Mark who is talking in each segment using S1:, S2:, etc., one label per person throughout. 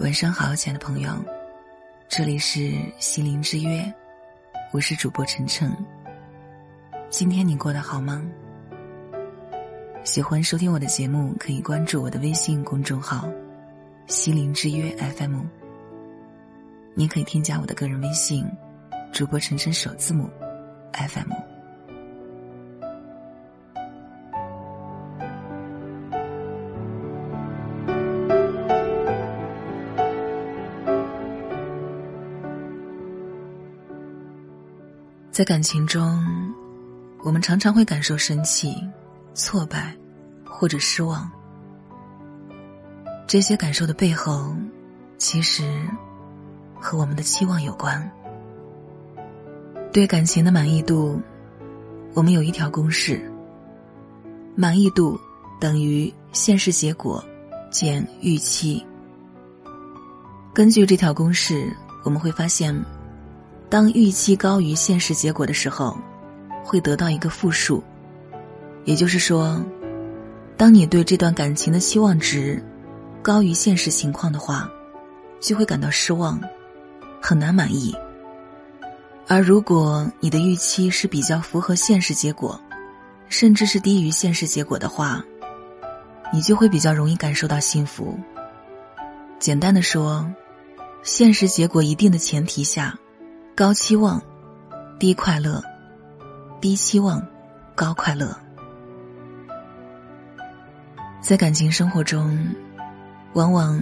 S1: 晚上好，亲爱的朋友，这里是心灵之约，我是主播晨晨。今天你过得好吗？喜欢收听我的节目，可以关注我的微信公众号“心灵之约 FM”。你可以添加我的个人微信，主播晨晨首字母 FM。在感情中，我们常常会感受生气、挫败或者失望。这些感受的背后，其实和我们的期望有关。对感情的满意度，我们有一条公式：满意度等于现实结果减预期。根据这条公式，我们会发现。当预期高于现实结果的时候，会得到一个负数，也就是说，当你对这段感情的期望值高于现实情况的话，就会感到失望，很难满意。而如果你的预期是比较符合现实结果，甚至是低于现实结果的话，你就会比较容易感受到幸福。简单的说，现实结果一定的前提下。高期望，低快乐；低期望，高快乐。在感情生活中，往往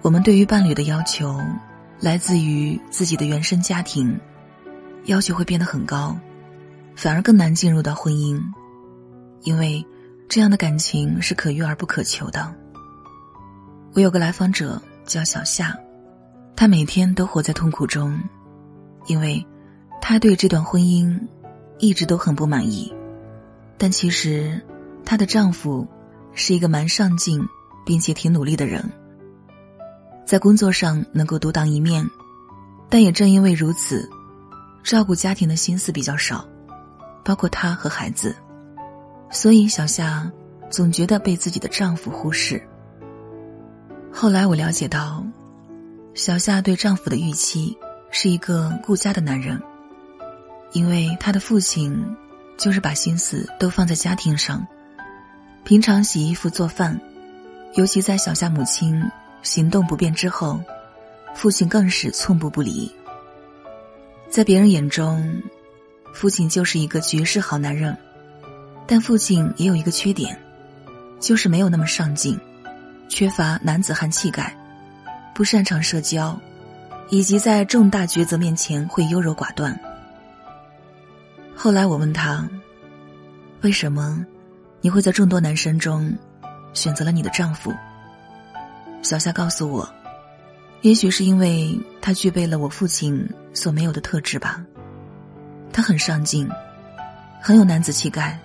S1: 我们对于伴侣的要求来自于自己的原生家庭，要求会变得很高，反而更难进入到婚姻，因为这样的感情是可遇而不可求的。我有个来访者叫小夏，她每天都活在痛苦中。因为，她对这段婚姻一直都很不满意，但其实她的丈夫是一个蛮上进并且挺努力的人，在工作上能够独当一面，但也正因为如此，照顾家庭的心思比较少，包括她和孩子，所以小夏总觉得被自己的丈夫忽视。后来我了解到，小夏对丈夫的预期。是一个顾家的男人，因为他的父亲就是把心思都放在家庭上，平常洗衣服做饭，尤其在小夏母亲行动不便之后，父亲更是寸步不离。在别人眼中，父亲就是一个绝世好男人，但父亲也有一个缺点，就是没有那么上进，缺乏男子汉气概，不擅长社交。以及在重大抉择面前会优柔寡断。后来我问他：“为什么你会在众多男生中选择了你的丈夫？”小夏告诉我：“也许是因为他具备了我父亲所没有的特质吧。他很上进，很有男子气概，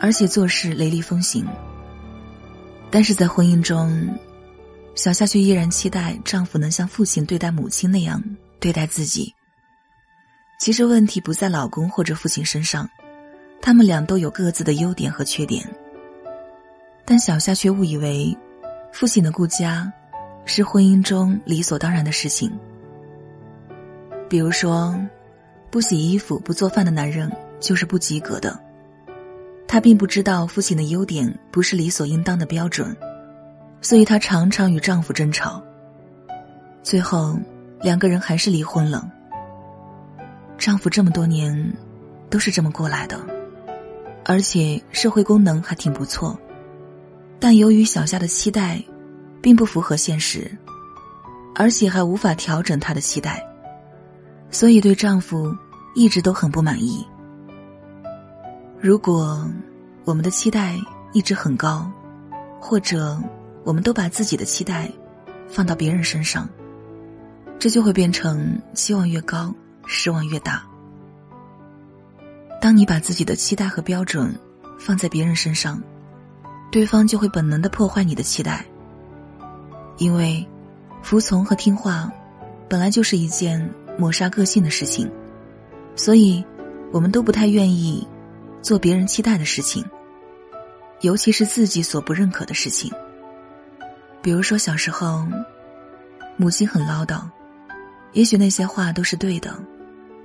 S1: 而且做事雷厉风行。但是在婚姻中。”小夏却依然期待丈夫能像父亲对待母亲那样对待自己。其实问题不在老公或者父亲身上，他们俩都有各自的优点和缺点。但小夏却误以为，父亲的顾家是婚姻中理所当然的事情。比如说，不洗衣服、不做饭的男人就是不及格的。他并不知道父亲的优点不是理所应当的标准。所以她常常与丈夫争吵，最后两个人还是离婚了。丈夫这么多年都是这么过来的，而且社会功能还挺不错，但由于小夏的期待并不符合现实，而且还无法调整她的期待，所以对丈夫一直都很不满意。如果我们的期待一直很高，或者。我们都把自己的期待放到别人身上，这就会变成期望越高，失望越大。当你把自己的期待和标准放在别人身上，对方就会本能的破坏你的期待。因为服从和听话本来就是一件抹杀个性的事情，所以我们都不太愿意做别人期待的事情，尤其是自己所不认可的事情。比如说，小时候，母亲很唠叨，也许那些话都是对的，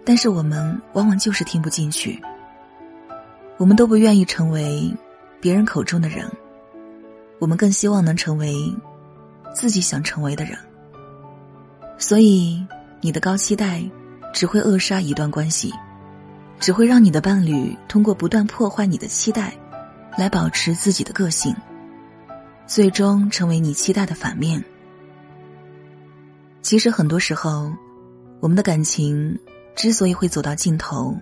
S1: 但是我们往往就是听不进去。我们都不愿意成为别人口中的人，我们更希望能成为自己想成为的人。所以，你的高期待只会扼杀一段关系，只会让你的伴侣通过不断破坏你的期待，来保持自己的个性，最终成为你期待的反面。其实很多时候，我们的感情之所以会走到尽头，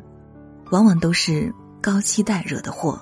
S1: 往往都是高期待惹的祸。